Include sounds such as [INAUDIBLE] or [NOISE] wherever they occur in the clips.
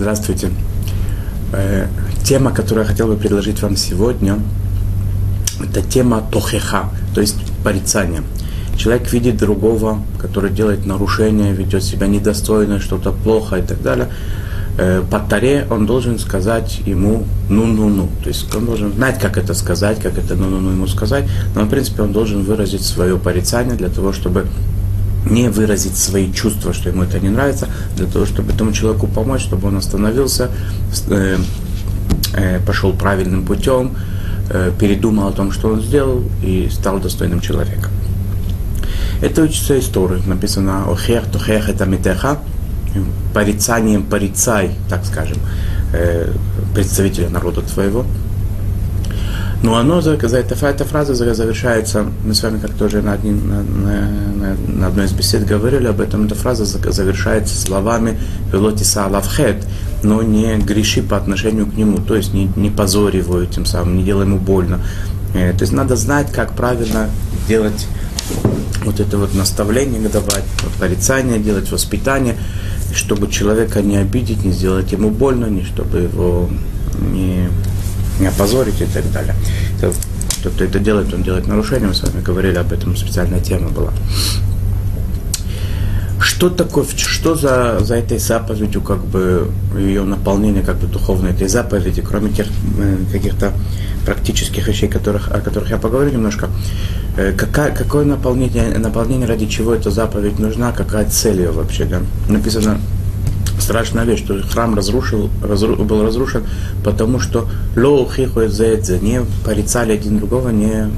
Здравствуйте. Э, тема, которую я хотел бы предложить вам сегодня, это тема тохеха, то есть порицания. Человек видит другого, который делает нарушения, ведет себя недостойно, что-то плохо и так далее. Э, по таре он должен сказать ему ну-ну-ну. То есть он должен знать, как это сказать, как это ну-ну-ну ему сказать. Но, в принципе, он должен выразить свое порицание для того, чтобы не выразить свои чувства, что ему это не нравится, для того, чтобы этому человеку помочь, чтобы он остановился, э, э, пошел правильным путем, э, передумал о том, что он сделал, и стал достойным человеком. Это учится история, написано «Охех тухех это митеха», порицанием порицай, так скажем, э, представителя народа твоего – но оно, за, эта, фраза завершается, мы с вами как тоже на, один, на, на, на одной из бесед говорили об этом, эта фраза завершается словами «велотиса лавхет», но не греши по отношению к нему, то есть не, не позорь его тем самым, не делай ему больно. Э, то есть надо знать, как правильно делать вот это вот наставление давать, порицание делать, воспитание, чтобы человека не обидеть, не сделать ему больно, не чтобы его не опозорить и так далее. Тот, кто это делает, он делает нарушение, мы с вами говорили об этом, специальная тема была. Что такое, что за, за этой заповедью, как бы, ее наполнение, как бы, духовной этой заповеди, кроме тех э, каких-то практических вещей, которых, о которых я поговорю немножко, э, какая, какое наполнение, наполнение, ради чего эта заповедь нужна, какая цель ее вообще, да? Написано, страшная вещь, что храм разрушил, разру, был разрушен, потому что не порицали один другого, не,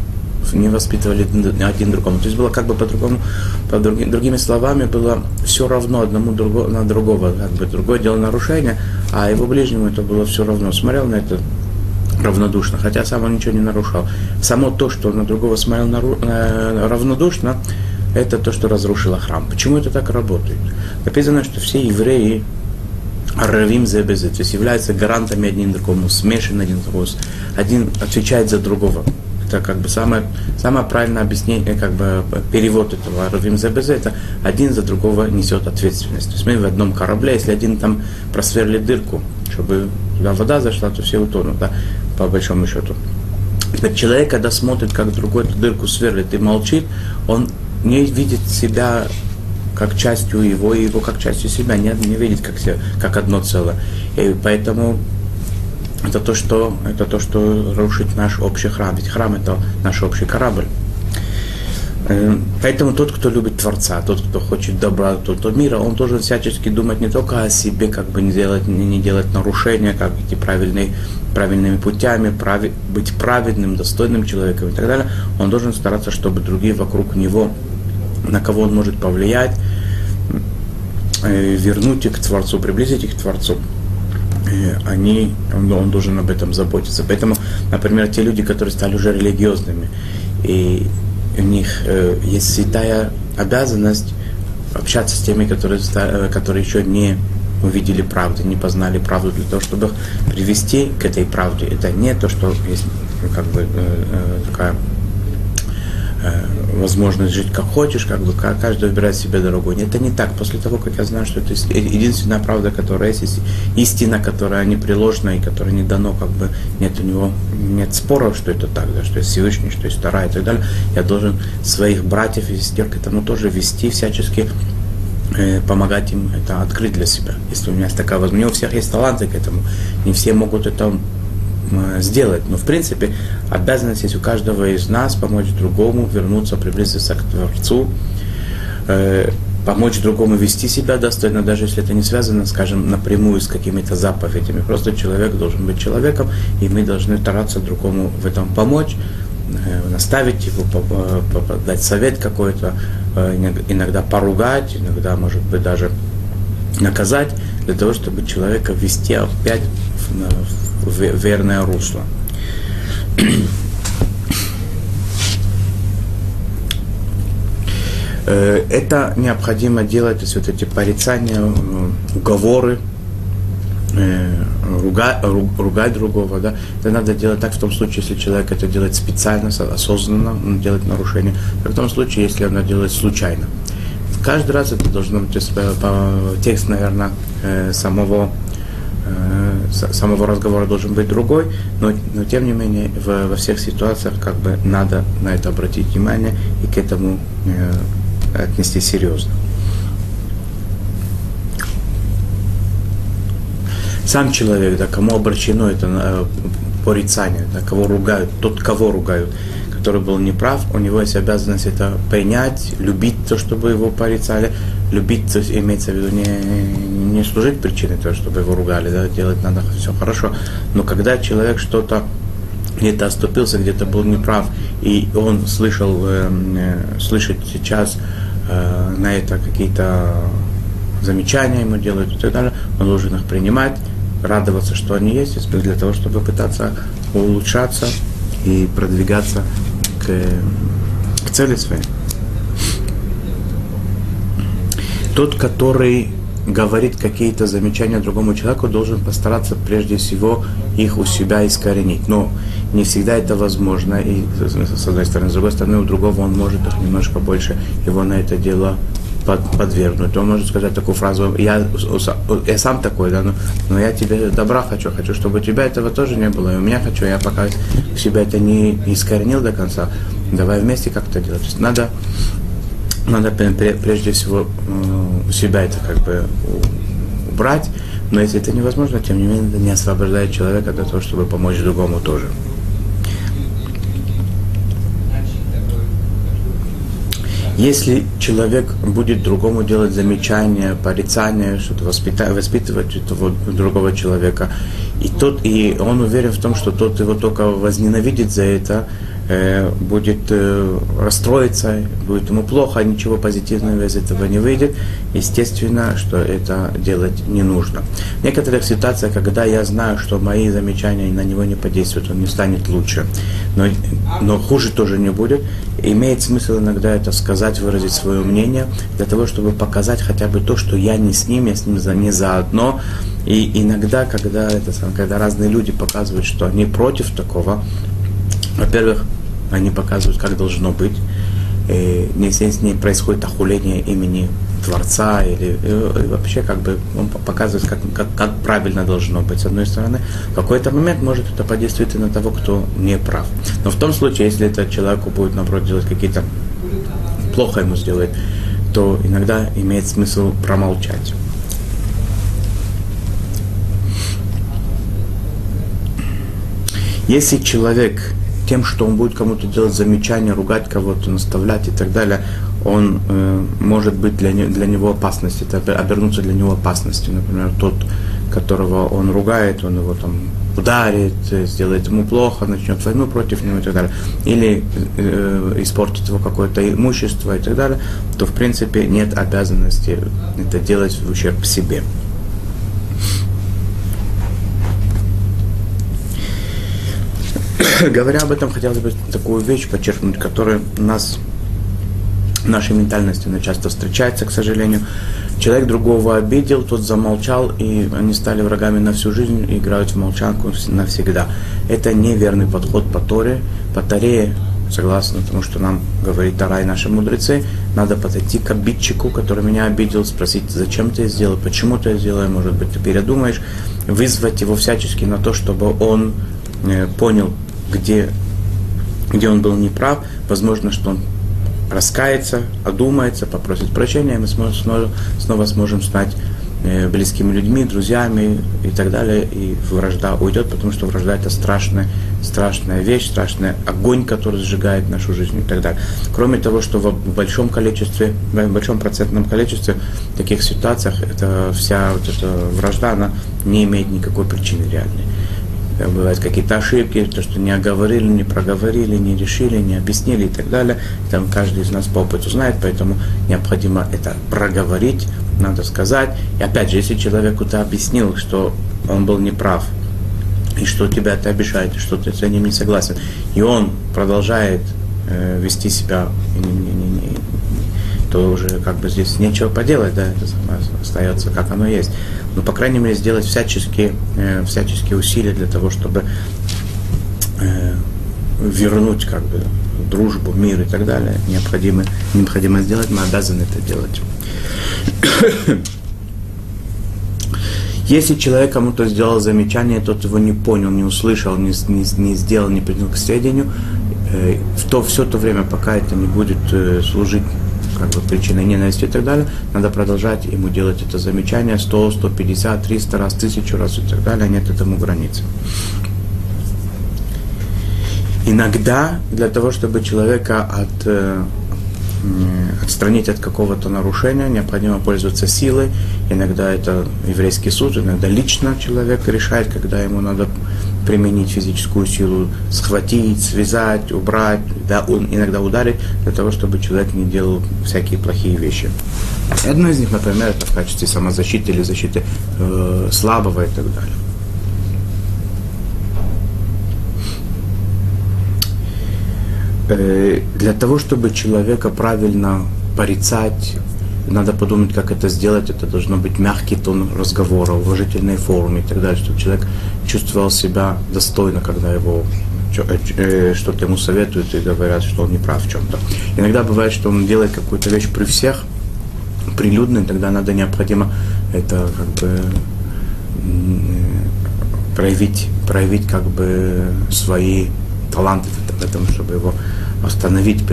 не воспитывали один другому. То есть было как бы по-другому, по другим, другими словами, было все равно одному друго, на другого, как бы другое дело нарушение, а его ближнему это было все равно. Смотрел на это равнодушно, хотя сам он ничего не нарушал. Само то, что на другого смотрел нару, э, равнодушно, это то, что разрушило храм. Почему это так работает? Написано, что все евреи Равим зебезе, то есть являются гарантами один другому, смешаны один другому, один отвечает за другого. Это как бы самое, самое правильное объяснение, как бы перевод этого Равим зебезе, это один за другого несет ответственность. То есть мы в одном корабле, если один там просверлит дырку, чтобы туда вода зашла, то все утонут, да, по большому счету. Так человек, когда смотрит, как другой эту дырку сверлит и молчит, он не видит себя как частью его, и его как частью себя, не, не видеть как, себя, как одно целое. И поэтому это то, что, это то, что рушит наш общий храм. Ведь храм это наш общий корабль. Э, поэтому тот, кто любит Творца, тот, кто хочет добра, тот, кто мира, он должен всячески думать не только о себе, как бы не делать, не, не делать нарушения, как идти правильные, правильными путями, прави, быть праведным, достойным человеком и так далее. Он должен стараться, чтобы другие вокруг него на кого он может повлиять, э, вернуть их к Творцу, приблизить их к Творцу. Э, они, он должен об этом заботиться. Поэтому, например, те люди, которые стали уже религиозными, и у них э, есть святая обязанность общаться с теми, которые, которые еще не увидели правду, не познали правду для того, чтобы привести к этой правде. Это не то, что есть как бы такая Э, возможность жить как хочешь, как бы каждый выбирает себе дорогу. Это не так. После того, как я знаю, что это единственная правда, которая есть, истина, которая непреложна и которая не дано, как бы нет у него нет споров, что это так, да, что есть Всевышний, что есть Тара и так далее. Я должен своих братьев и сестер к этому тоже вести всячески э, помогать им это открыть для себя. Если у меня есть такая возможность, у всех есть таланты к этому, не все могут это сделать. Но, в принципе, обязанность есть у каждого из нас помочь другому вернуться, приблизиться к Творцу, э, помочь другому вести себя достойно, даже если это не связано, скажем, напрямую с какими-то заповедями. Просто человек должен быть человеком, и мы должны стараться другому в этом помочь, э, наставить его, дать совет какой-то, э, иногда поругать, иногда, может быть, даже наказать, для того, чтобы человека вести опять в, верное русло. Э, это необходимо делать, то есть вот эти порицания, э, уговоры, э, ругать, ругать другого, да, это надо делать так в том случае, если человек это делает специально, осознанно, он делает нарушение, а в том случае, если он делает случайно. Каждый раз это должно быть, то есть, текст, наверное, самого самого разговора должен быть другой, но, но тем не менее в, во всех ситуациях как бы надо на это обратить внимание и к этому э, отнести серьезно. Сам человек, да, кому обращено это э, порицание, да, кого ругают, тот, кого ругают, который был неправ, у него есть обязанность это принять, любить то, чтобы его порицали, любить, то есть имеется в виду не, не служить причиной того, чтобы его ругали, да, делать надо все хорошо, но когда человек что-то где-то оступился, где-то был неправ, и он слышал, э, э, слышит сейчас э, на это какие-то замечания ему делают и так далее, он должен их принимать, радоваться, что они есть, для того, чтобы пытаться улучшаться и продвигаться к, к цели своей. Тот, который говорит какие-то замечания другому человеку, должен постараться прежде всего их у себя искоренить. Но не всегда это возможно, и с одной стороны, с другой стороны, у другого он может их немножко больше его на это дело под, подвергнуть. Он может сказать такую фразу, я, я сам такой, да, но, но я тебе добра хочу, хочу, чтобы у тебя этого тоже не было, и у меня хочу, я пока себя это не искоренил до конца, давай вместе как-то делать. То есть надо, надо прежде всего э, у себя это как бы убрать, но если это невозможно, тем не менее, это не освобождает человека для того, чтобы помочь другому тоже. Если человек будет другому делать замечания, порицания, что-то воспитать, воспитывать этого другого человека, и, тот, и он уверен в том, что тот его только возненавидит за это, будет э, расстроиться, будет ему плохо, а ничего позитивного из этого не выйдет. Естественно, что это делать не нужно. В некоторых ситуациях, когда я знаю, что мои замечания на него не подействуют, он не станет лучше, но, но хуже тоже не будет, имеет смысл иногда это сказать, выразить свое мнение, для того, чтобы показать хотя бы то, что я не с ним, я с ним не заодно. И иногда, когда, это, когда разные люди показывают, что они против такого, во-первых, они показывают, как должно быть. И с ней происходит охуление имени Творца, или и вообще как бы он показывает, как, как, как правильно должно быть. С одной стороны, в какой-то момент может это подействовать и на того, кто не прав. Но в том случае, если этот человеку будет, наоборот, делать какие-то плохо ему сделает, то иногда имеет смысл промолчать. Если человек тем, что он будет кому-то делать замечания, ругать кого-то, наставлять и так далее, он э, может быть для, не, для него опасностью, это обернуться для него опасностью. Например, тот, которого он ругает, он его там ударит, э, сделает ему плохо, начнет войну против него и так далее, или э, испортит его какое-то имущество и так далее, то в принципе нет обязанности это делать в ущерб себе. [LAUGHS] Говоря об этом, хотелось бы такую вещь подчеркнуть, которая у нас в нашей ментальности она часто встречается, к сожалению. Человек другого обидел, тот замолчал, и они стали врагами на всю жизнь и играют в молчанку навсегда. Это неверный подход по Торе. По Торе, согласно тому, что нам говорит Тара и наши мудрецы, надо подойти к обидчику, который меня обидел, спросить, зачем ты это сделал, почему ты это сделал, может быть, ты передумаешь, вызвать его всячески на то, чтобы он э, понял, где, где он был неправ, возможно, что он раскается, одумается, попросит прощения, и мы снова, снова сможем стать э, близкими людьми, друзьями и так далее, и вражда уйдет, потому что вражда это страшная, страшная вещь, страшный огонь, который сжигает нашу жизнь и так далее. Кроме того, что в большом количестве, в большом процентном количестве таких ситуациях эта вся вот эта вражда, она не имеет никакой причины реальной бывают какие-то ошибки, то, что не оговорили, не проговорили, не решили, не объяснили и так далее. Там каждый из нас по опыту знает, поэтому необходимо это проговорить, надо сказать. И опять же, если человеку ты объяснил, что он был неправ, и что тебя это обижает, и что ты с ним не согласен, и он продолжает э, вести себя не, не, не, не, то уже как бы здесь нечего поделать, да, это остается как оно есть. Но, по крайней мере, сделать всяческие, э, всяческие усилия для того, чтобы э, вернуть как бы дружбу, мир и так далее, необходимо, необходимо сделать, мы обязаны это делать. Если человек кому-то сделал замечание, тот его не понял, не услышал, не, не, не сделал, не принял к сведению, э, то, все то время, пока это не будет э, служить как бы причиной ненависти и так далее, надо продолжать ему делать это замечание 100, 150, 300 раз, 1000 раз и так далее, нет этому границы. Иногда для того, чтобы человека от э, отстранить от какого-то нарушения, необходимо пользоваться силой. Иногда это еврейский суд, иногда лично человек решает, когда ему надо применить физическую силу, схватить, связать, убрать, да, он, иногда ударить, для того, чтобы человек не делал всякие плохие вещи. Одно из них, например, это в качестве самозащиты или защиты э, слабого и так далее. Э, для того, чтобы человека правильно порицать, надо подумать, как это сделать. Это должно быть мягкий тон разговора, уважительные формы и так далее, чтобы человек чувствовал себя достойно, когда его э, э, что-то ему советуют и говорят, что он не прав в чем-то. Иногда бывает, что он делает какую-то вещь при всех, прилюдно, и тогда надо необходимо это как бы проявить, проявить как бы свои таланты в этом, чтобы его остановить,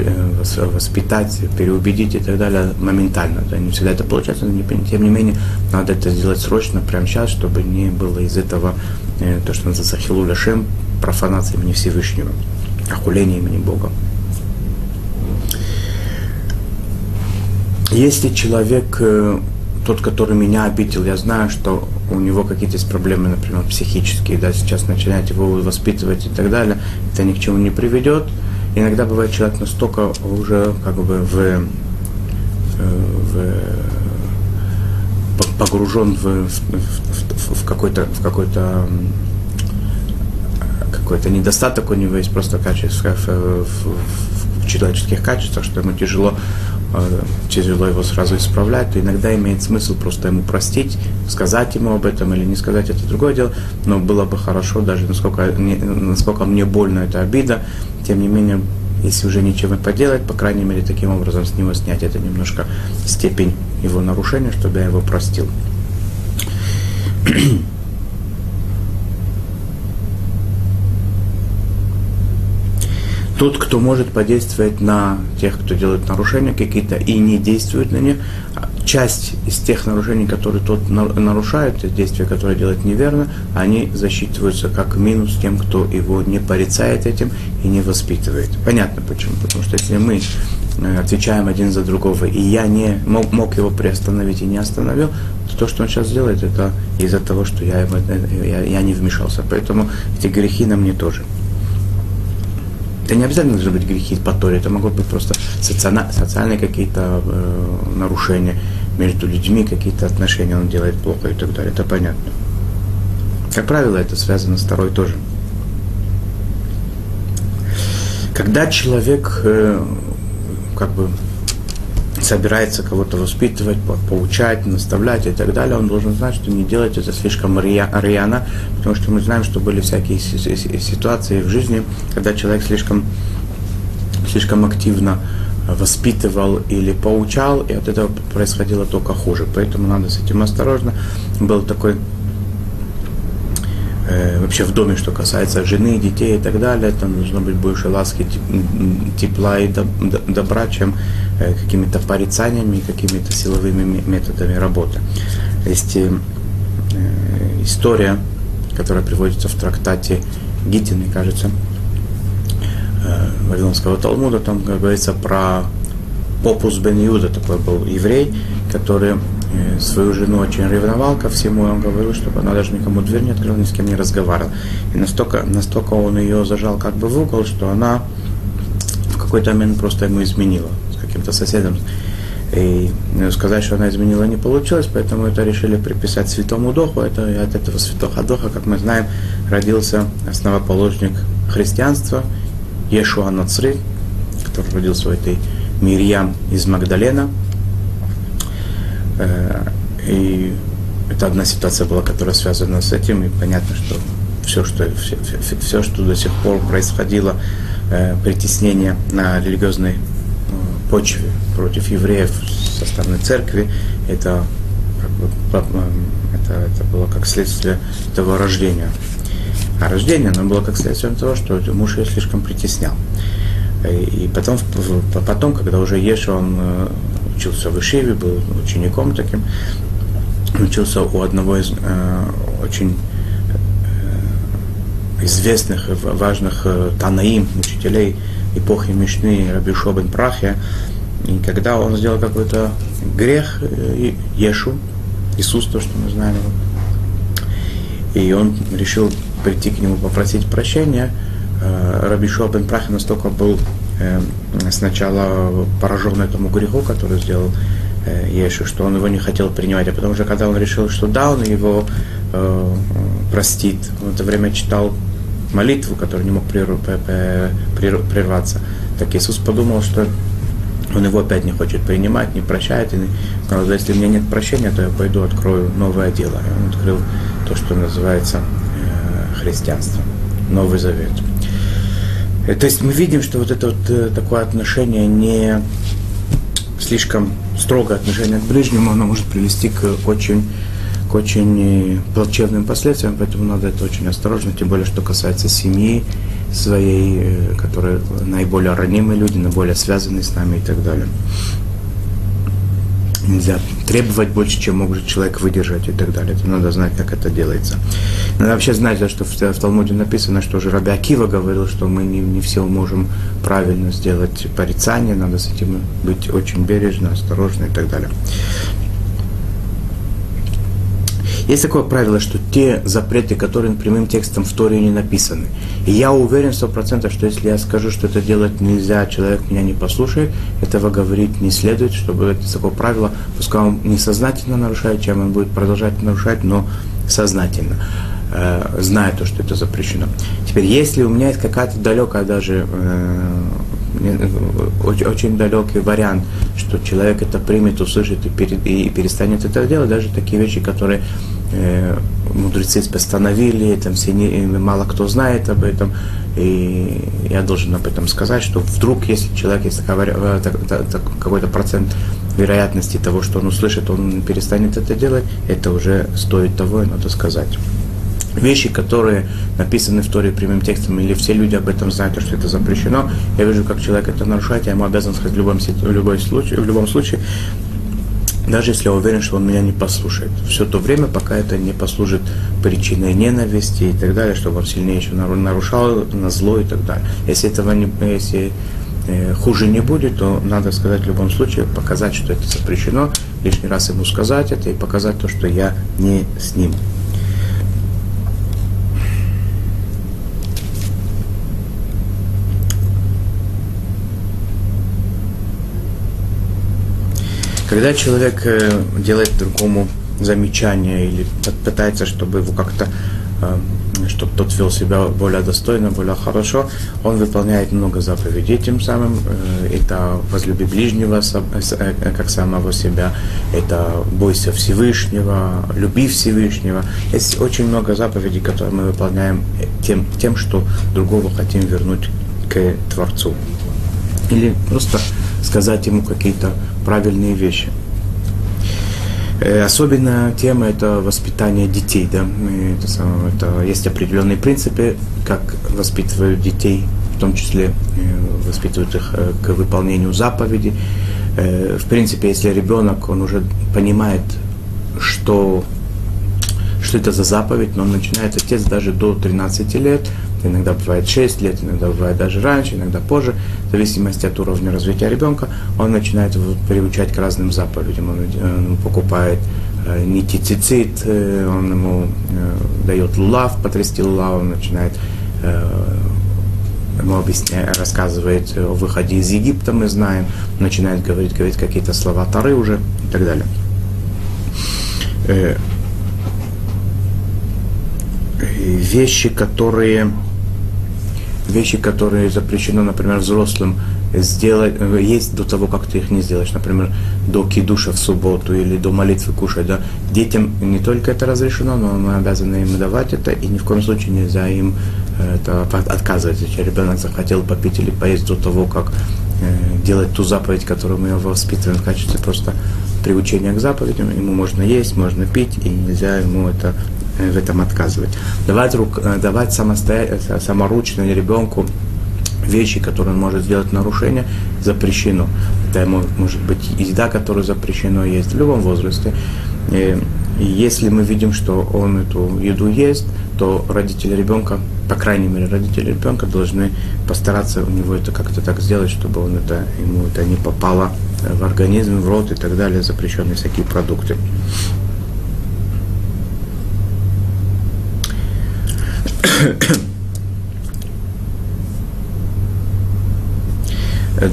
воспитать, переубедить и так далее моментально. Да, не всегда это получается, но тем не менее надо это сделать срочно, прямо сейчас, чтобы не было из этого э, то, что называется хилуля шем, профанация имени Всевышнего, охуление имени Бога. Если человек, э, тот, который меня обидел, я знаю, что у него какие-то есть проблемы, например, психические, да, сейчас начинать его воспитывать и так далее, это ни к чему не приведет. Иногда бывает человек настолько уже как бы в, э, в погружен в, в, в, какой-то в какой-то какой-то недостаток у него есть просто качество в, в, в человеческих качествах, что ему тяжело Э, тяжело его сразу исправлять, то иногда имеет смысл просто ему простить, сказать ему об этом или не сказать, это другое дело, но было бы хорошо, даже насколько, насколько мне больно эта обида, тем не менее, если уже ничего не поделать, по крайней мере, таким образом с него снять это немножко степень его нарушения, чтобы я его простил. [CLEARS THROAT] тот, кто может подействовать на тех, кто делает нарушения какие-то и не действует на них, часть из тех нарушений, которые тот нарушает, действия, которые делает неверно, они засчитываются как минус тем, кто его не порицает этим и не воспитывает. Понятно почему. Потому что если мы э, отвечаем один за другого, и я не мог, мог его приостановить и не остановил, то то, что он сейчас делает, это из-за того, что я, э, я, я не вмешался. Поэтому эти грехи на мне тоже. Это не обязательно должны быть грехи по Торе, это могут быть просто социально, социальные какие-то э, нарушения между людьми, какие-то отношения он делает плохо и так далее. Это понятно. Как правило, это связано с Торой тоже. Когда человек э, как бы собирается кого-то воспитывать, поучать, наставлять и так далее, он должен знать, что не делать это слишком рьяно, потому что мы знаем, что были всякие ситуации в жизни, когда человек слишком, слишком активно воспитывал или поучал, и от этого происходило только хуже. Поэтому надо с этим осторожно. Был такой э, вообще в доме, что касается жены, детей и так далее, там должно быть больше ласки, тепла и добра, чем Э, какими-то порицаниями, какими-то силовыми методами работы. Есть э, история, которая приводится в трактате Гитины, кажется, э, Вавилонского Талмуда, там говорится про Попус бен Юда, такой был еврей, который свою жену очень ревновал ко всему, и он говорил, чтобы она даже никому дверь не открыла, ни с кем не разговаривала. И настолько, настолько он ее зажал как бы в угол, что она в какой-то момент просто ему изменила каким-то соседом. И сказать, что она изменила, не получилось, поэтому это решили приписать святому Духу. Это, и от этого святого Духа, как мы знаем, родился основоположник христианства Ешуа Нацри, который родился у этой Мирьям из Магдалена. Э, и это одна ситуация была, которая связана с этим, и понятно, что все, что, все, все, что до сих пор происходило, э, притеснение на религиозной почве против евреев со стороны церкви, это, как бы, это это, это было как следствие этого рождения. А рождение, оно было как следствие того, что муж ее слишком притеснял. И потом, потом когда уже Еша, он э, учился в Ишиве, был учеником таким, учился у одного из э, очень э, известных важных э, Танаим, учителей эпохи Мишны Раби Шобен Прахия, и когда он сделал какой-то грех, э, Ешу, Иисус, то, что мы знаем. Его, и он решил прийти к нему попросить прощения, э, Раби Шобен Прахия настолько был сначала поражен этому греху, который сделал Ешу, что он его не хотел принимать, а потом уже, когда он решил, что да, он его э, простит, в это время читал молитву, которая не мог прерваться, так Иисус подумал, что он его опять не хочет принимать, не прощает. И сказал, если у меня нет прощения, то я пойду открою новое дело. И он открыл то, что называется э, христианство, Новый Завет. Э, то есть мы видим, что вот это вот э, такое отношение не слишком строгое отношение к ближнему, оно может привести к очень к очень плачевным последствиям, поэтому надо это очень осторожно, тем более, что касается семьи своей, э, которые наиболее ранимые люди, наиболее связанные с нами и так далее. Нельзя требовать больше, чем может человек выдержать и так далее. Это надо знать, как это делается. Надо вообще знать, что в, в Талмуде написано, что уже Раби Акива говорил, что мы не, не все можем правильно сделать порицание, надо с этим быть очень бережно, осторожно и так далее. Есть такое правило, что те запреты, которые прямым текстом в Торе не написаны, и я уверен сто процентов, что если я скажу, что это делать нельзя, человек меня не послушает, этого говорить не следует, чтобы это такое правило, пускай он несознательно нарушает, чем он будет продолжать нарушать, но сознательно э, зная то, что это запрещено. Теперь, если у меня есть какая-то далекая даже э, очень, очень далекий вариант, что человек это примет, услышит и, пере, и перестанет это делать, даже такие вещи, которые мудрецы постановили, там все не, мало кто знает об этом, и я должен об этом сказать, что вдруг, если человек есть э, какой-то процент вероятности того, что он услышит, он перестанет это делать, это уже стоит того, и надо сказать. Вещи, которые написаны в Торе прямым текстом, или все люди об этом знают, что это запрещено, я вижу, как человек это нарушает, я ему обязан сказать в любом, в любой случае, в любом случае, даже если я уверен, что он меня не послушает. Все то время, пока это не послужит причиной ненависти и так далее, чтобы он сильнее еще нарушал на зло и так далее. Если этого не, если э, хуже не будет, то надо сказать в любом случае, показать, что это запрещено, лишний раз ему сказать это и показать то, что я не с ним. Когда человек э, делает другому замечание или пытается, чтобы его как-то э, чтобы тот вел себя более достойно, более хорошо, он выполняет много заповедей тем самым. Э, это возлюби ближнего как самого себя, это бойся Всевышнего, люби Всевышнего. Есть очень много заповедей, которые мы выполняем тем, тем что другого хотим вернуть к Творцу. Или просто сказать ему какие-то правильные вещи. Э, особенно тема это воспитание детей. Да? Это, это, есть определенные принципы, как воспитывают детей, в том числе э, воспитывают их э, к выполнению заповедей. В принципе, если ребенок, он уже понимает, что, что это за заповедь, но он начинает отец даже до 13 лет, иногда бывает 6 лет, иногда бывает даже раньше, иногда позже, в зависимости от уровня развития ребенка, он начинает приучать к разным заповедям. Он, он покупает э, нитицицит, э, он ему э, дает лулав, потрясти лулав, он начинает э, ему объясняет, рассказывает о выходе из Египта, мы знаем, начинает говорить, говорить какие-то слова Тары уже и так далее. Э, вещи, которые вещи, которые запрещено, например, взрослым сделать, э, есть до того, как ты их не сделаешь, например, до кидуша в субботу или до молитвы кушать, да, детям не только это разрешено, но мы обязаны им давать это, и ни в коем случае нельзя им э, это отказывать. Если ребенок захотел попить или поесть до того, как э, делать ту заповедь, которую мы его воспитываем в качестве просто приучение к заповедям, ему можно есть, можно пить, и нельзя ему это, в этом отказывать. Давать, рук, давать самостоятельно, саморучно ребенку вещи, которые он может сделать нарушение, запрещено. Это может быть еда, которая запрещена есть в любом возрасте. И если мы видим, что он эту еду ест, то родители ребенка, по крайней мере, родители ребенка должны постараться у него это как-то так сделать, чтобы он это, ему это не попало в организм, в рот и так далее, запрещенные всякие продукты.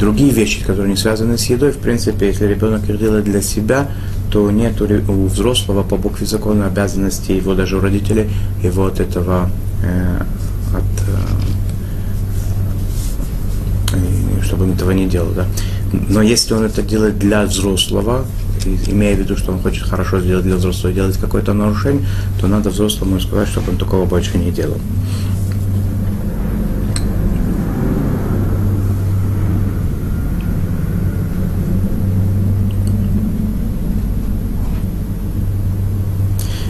Другие вещи, которые не связаны с едой, в принципе, если ребенок их делает для себя, то нет у взрослого по букве закона обязанности его даже у родителей его от этого э, от, э, чтобы он этого не делал. Да? Но если он это делает для взрослого, имея в виду, что он хочет хорошо сделать для взрослого, делать какое-то нарушение, то надо взрослому сказать, чтобы он такого больше не делал.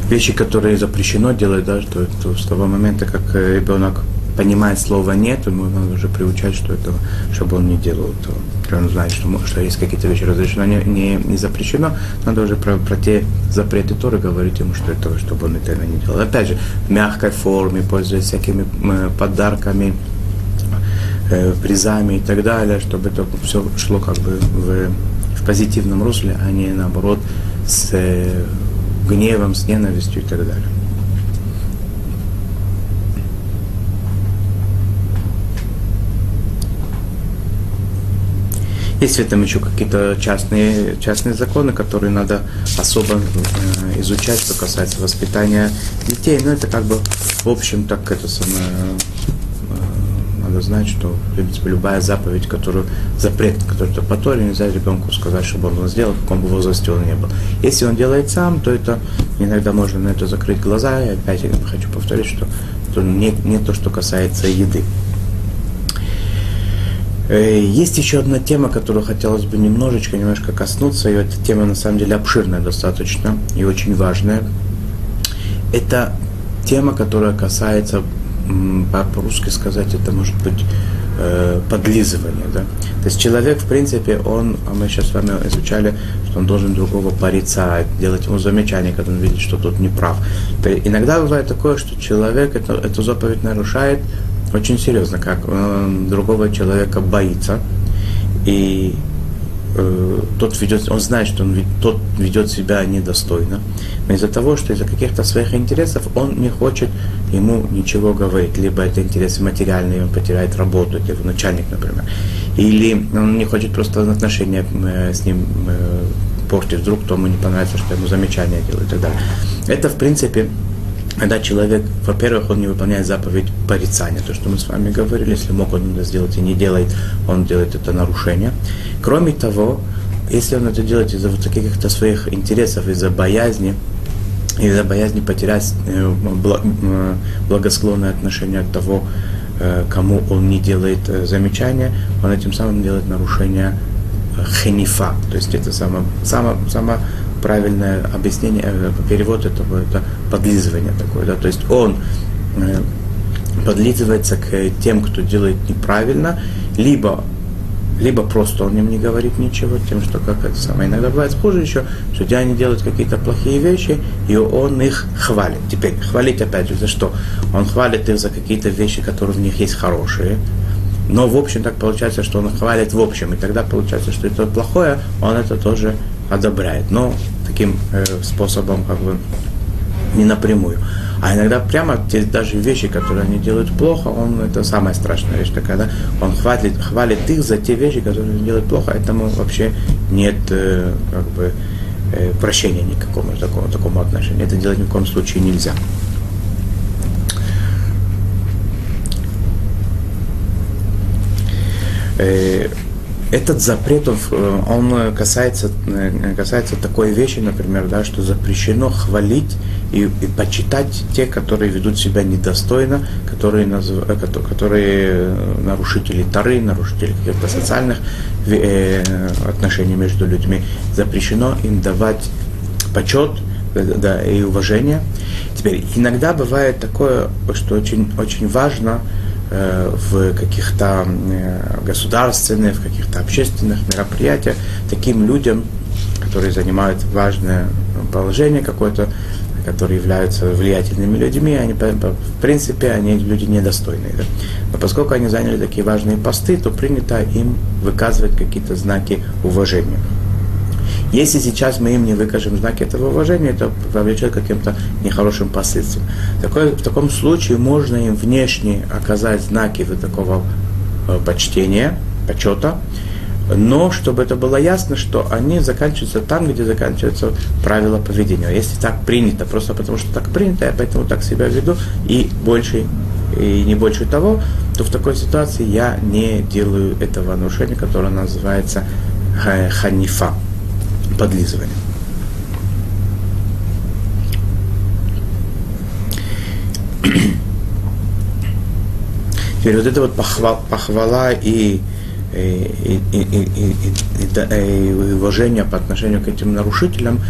вещи, которые запрещено делать, да, что, что с того момента, как э, ребенок понимает слово нет, ему надо уже приучать, что это, чтобы он не делал этого. Он знает, что, что есть какие-то вещи разрешено, не, не, не запрещено, надо уже про, про те запреты Торы говорить ему, что это, чтобы он это не делал. Опять же, в мягкой форме, пользуясь всякими подарками, э, призами и так далее, чтобы это все шло как бы в, в позитивном русле, а не наоборот с э, гневом, с ненавистью и так далее. Есть в этом еще какие-то частные, частные законы, которые надо особо э, изучать, что касается воспитания детей. Но это как бы в общем так это самое надо знать, что, в принципе, любая заповедь, которую, запрет, который то по Торе, нельзя ребенку сказать, чтобы он его сделал, в каком бы возрасте он не был. Если он делает сам, то это иногда можно на это закрыть глаза. И опять я хочу повторить, что это не, не то, что касается еды. Э, есть еще одна тема, которую хотелось бы немножечко, немножко коснуться, и эта тема на самом деле обширная достаточно и очень важная. Это тема, которая касается по-русски сказать, это может быть э, подлизывание. Да? То есть человек, в принципе, он, а мы сейчас с вами изучали, что он должен другого порицать, делать ему замечания, когда он видит, что тут неправ. Иногда бывает такое, что человек это, эту заповедь нарушает очень серьезно, как он другого человека боится, и э, тот ведет, он знает, что он, тот ведет себя недостойно, но из-за того, что из-за каких-то своих интересов он не хочет ему ничего говорить, либо это интересы материальные, он потеряет работу, его начальник, например, или он не хочет просто отношения э, с ним э, портить, вдруг тому не понравится, что ему замечания делают и так далее. Это, в принципе, когда человек, во-первых, он не выполняет заповедь порицания, то, что мы с вами говорили, если мог он это сделать и не делает, он делает это нарушение. Кроме того, если он это делает из-за вот каких-то своих интересов, из-за боязни, из-за боязни потерять э, э, благосклонное отношение от того, э, кому он не делает замечания, он этим самым делает нарушение хенифа. То есть это само, само, само правильное объяснение, перевод этого, это подлизывание такое. Да? То есть он подлизывается к тем, кто делает неправильно, либо либо просто он им не говорит ничего, тем, что как это самое. Иногда бывает хуже еще, что они делают какие-то плохие вещи, и он их хвалит. Теперь, хвалить опять же за что? Он хвалит их за какие-то вещи, которые в них есть хорошие, но в общем так получается, что он хвалит в общем, и тогда получается, что это плохое, он это тоже одобряет. Но таким э, способом, как бы, не напрямую. А иногда прямо те даже вещи, которые они делают плохо, он это самая страшная вещь такая, да? Он хвалит, хвалит их за те вещи, которые они делают плохо, этому вообще нет э, как бы э, прощения никакому такому, такому отношению. Это делать ни в коем случае нельзя. Э, этот запрет, он касается, касается такой вещи, например, да, что запрещено хвалить и, и почитать тех, которые ведут себя недостойно, которые, назв... которые нарушители Тары, нарушители каких-то социальных э, отношений между людьми. Запрещено им давать почет да, и уважение. Теперь, иногда бывает такое, что очень, очень важно, Э, в каких-то э, государственных, в каких-то общественных мероприятиях таким людям, которые занимают важное положение какое-то, которые являются влиятельными людьми, они, в принципе, они люди недостойные. Да? Но поскольку они заняли такие важные посты, то принято им выказывать какие-то знаки уважения. Если сейчас мы им не выкажем знаки этого уважения, это повлечет каким-то нехорошим последствиям. Такое, в таком случае можно им внешне оказать знаки вот такого э, почтения, почета, но чтобы это было ясно, что они заканчиваются там, где заканчиваются правила поведения. Если так принято, просто потому что так принято, я поэтому так себя веду, и больше, и не больше того, то в такой ситуации я не делаю этого нарушения, которое называется ханифа подлизывания. [CLEARS THROAT] Теперь вот это вот похвала, похвала и, и, и, и, и, и уважение по отношению к этим нарушителям,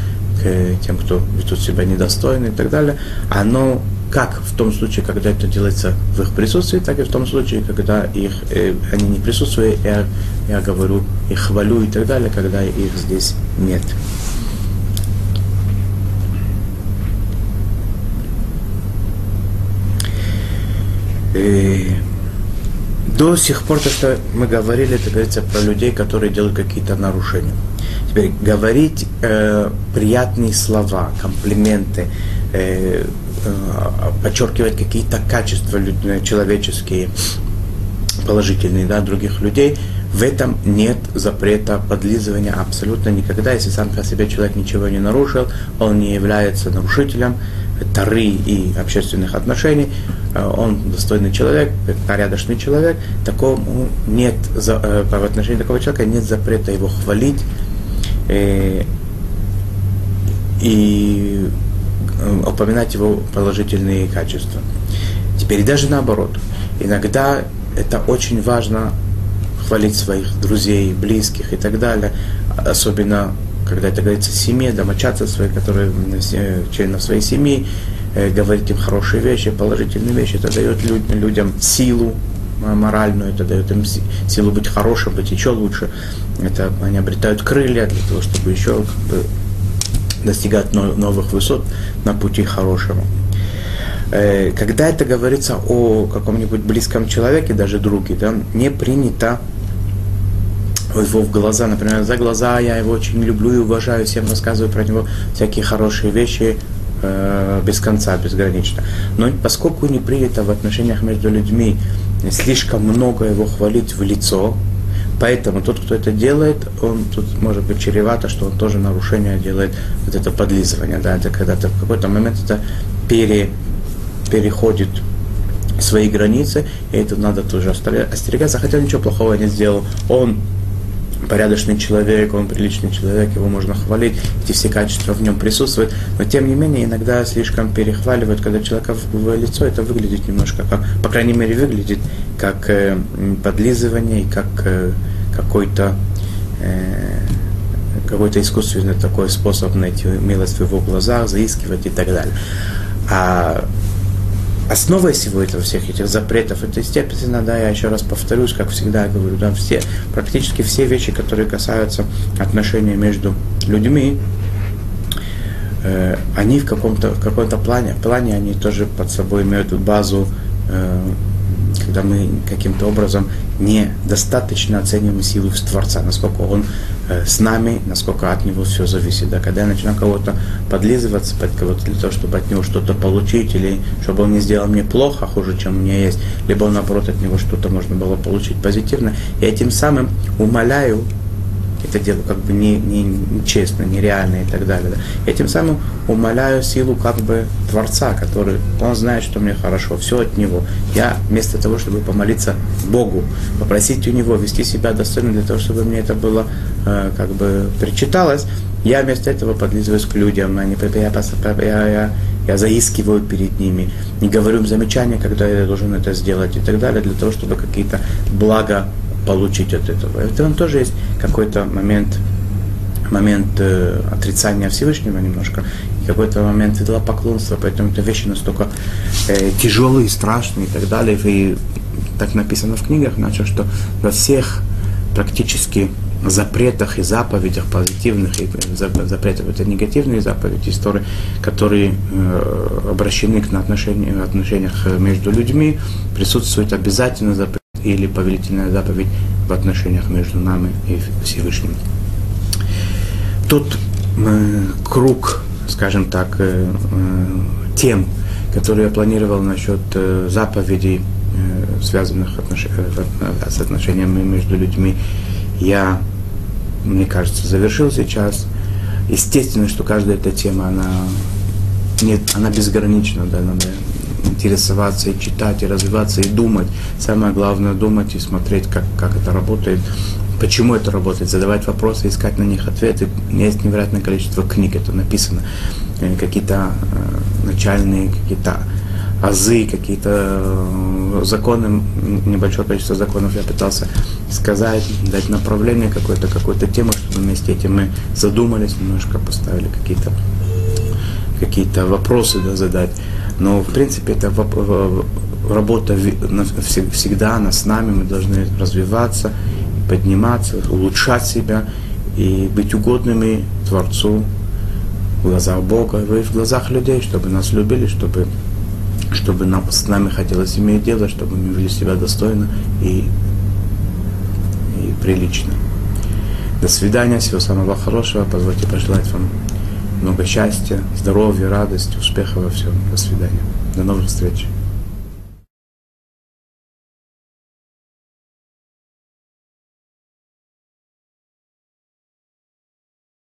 к тем, кто ведут себя недостойно и так далее, оно как в том случае, когда это делается в их присутствии, так и в том случае, когда их, э, они не присутствуют, я, я говорю, их хвалю и так далее, когда их здесь нет. И до сих пор то, что мы говорили, это говорится про людей, которые делают какие-то нарушения. Теперь говорить э, приятные слова, комплименты, э, Э, подчеркивать какие-то качества человеческие, положительные да, других людей, в этом нет запрета подлизывания абсолютно никогда. Если сам по себе человек ничего не нарушил, он не является нарушителем тары и общественных отношений, э, он достойный человек, порядочный человек, такому нет, э, в отношении такого человека нет запрета его хвалить и Э, упоминать его положительные качества. Теперь даже наоборот. Иногда это очень важно хвалить своих друзей, близких и так далее, особенно когда это говорится семье, домочадцев своих, которые членов своей семьи, э, говорить им хорошие вещи, положительные вещи, это дает людям силу моральную, это дает им силу быть хорошим, быть еще лучше. Это они обретают крылья для того, чтобы еще как бы, достигать новых высот на пути хорошему. Э, когда это говорится о каком-нибудь близком человеке, даже друге, да, не принято его в глаза, например, за глаза я его очень люблю и уважаю, всем рассказываю про него всякие хорошие вещи э, без конца, безгранично. Но поскольку не принято в отношениях между людьми слишком много его хвалить в лицо, Поэтому тот, кто это делает, он тут может быть чревато, что он тоже нарушение делает, вот это подлизывание, да, это когда-то в какой-то момент это пере, переходит свои границы, и это надо тоже остерегаться, хотя ничего плохого не сделал. Он порядочный человек, он приличный человек, его можно хвалить, эти все качества в нем присутствуют, но тем не менее иногда слишком перехваливают, когда человека в лицо это выглядит немножко как, по крайней мере, выглядит как э, подлизывание как э, какой-то э, какой-то искусственный такой способ найти милость в его глазах, заискивать и так далее. А основой всего этого, всех этих запретов, это, естественно, да, я еще раз повторюсь, как всегда говорю, да, все, практически все вещи, которые касаются отношений между людьми, э, они в каком-то каком-то плане, плане они тоже под собой имеют базу э, когда мы каким-то образом недостаточно оцениваем силу Творца, насколько Он э, с нами, насколько от Него все зависит. Да? Когда я начинаю кого-то подлизываться под кого-то для того, чтобы от него что-то получить, или чтобы он не сделал мне плохо, хуже, чем у меня есть, либо наоборот от него что-то можно было получить позитивно, я тем самым умоляю это делаю как бы не, не, нечестно, нереально и так далее. Да. Я тем самым умоляю силу как бы Творца, который, он знает, что мне хорошо, все от Него. Я вместо того, чтобы помолиться Богу, попросить у Него вести себя достойно для того, чтобы мне это было э, как бы причиталось, я вместо этого подлизываюсь к людям, они, я, я, я, я заискиваю перед ними, не говорю им замечания, когда я должен это сделать и так далее, для того, чтобы какие-то блага получить от этого. В этом тоже есть какой-то момент, момент э, отрицания Всевышнего немножко, и какой-то момент идолопоклонства, поэтому это вещи настолько э, тяжелые, страшные и так далее. И так написано в книгах, значит, что во всех практически запретах и заповедях позитивных и запретах это негативные заповеди, истории, которые э, обращены к отношениям, отношениях между людьми, присутствует обязательно заповедь или повелительная заповедь в отношениях между нами и Всевышним. Тут э, круг, скажем так, э, э, тем, которые я планировал насчет э, заповедей, э, связанных отнош... э, с отношениями между людьми, я, мне кажется, завершил сейчас. Естественно, что каждая эта тема, она, нет, она безгранична, да, надо интересоваться и читать, и развиваться, и думать. Самое главное думать и смотреть, как, как это работает, почему это работает, задавать вопросы, искать на них ответы. Есть невероятное количество книг, это написано. Э, какие-то э, начальные, какие-то азы, какие-то э, законы, небольшое количество законов я пытался сказать, дать направление какой-то, какой-то темы, чтобы вместе этим мы задумались, немножко поставили какие-то какие-то вопросы да, задать. Но, в принципе, это работа всегда, она с нами, мы должны развиваться, подниматься, улучшать себя и быть угодными Творцу в глазах Бога и в глазах людей, чтобы нас любили, чтобы, чтобы нам, с нами хотелось иметь дело, чтобы мы вели себя достойно и, и прилично. До свидания, всего самого хорошего. Позвольте пожелать вам много счастья, здоровья, радости, успеха во всем. До свидания. До новых встреч.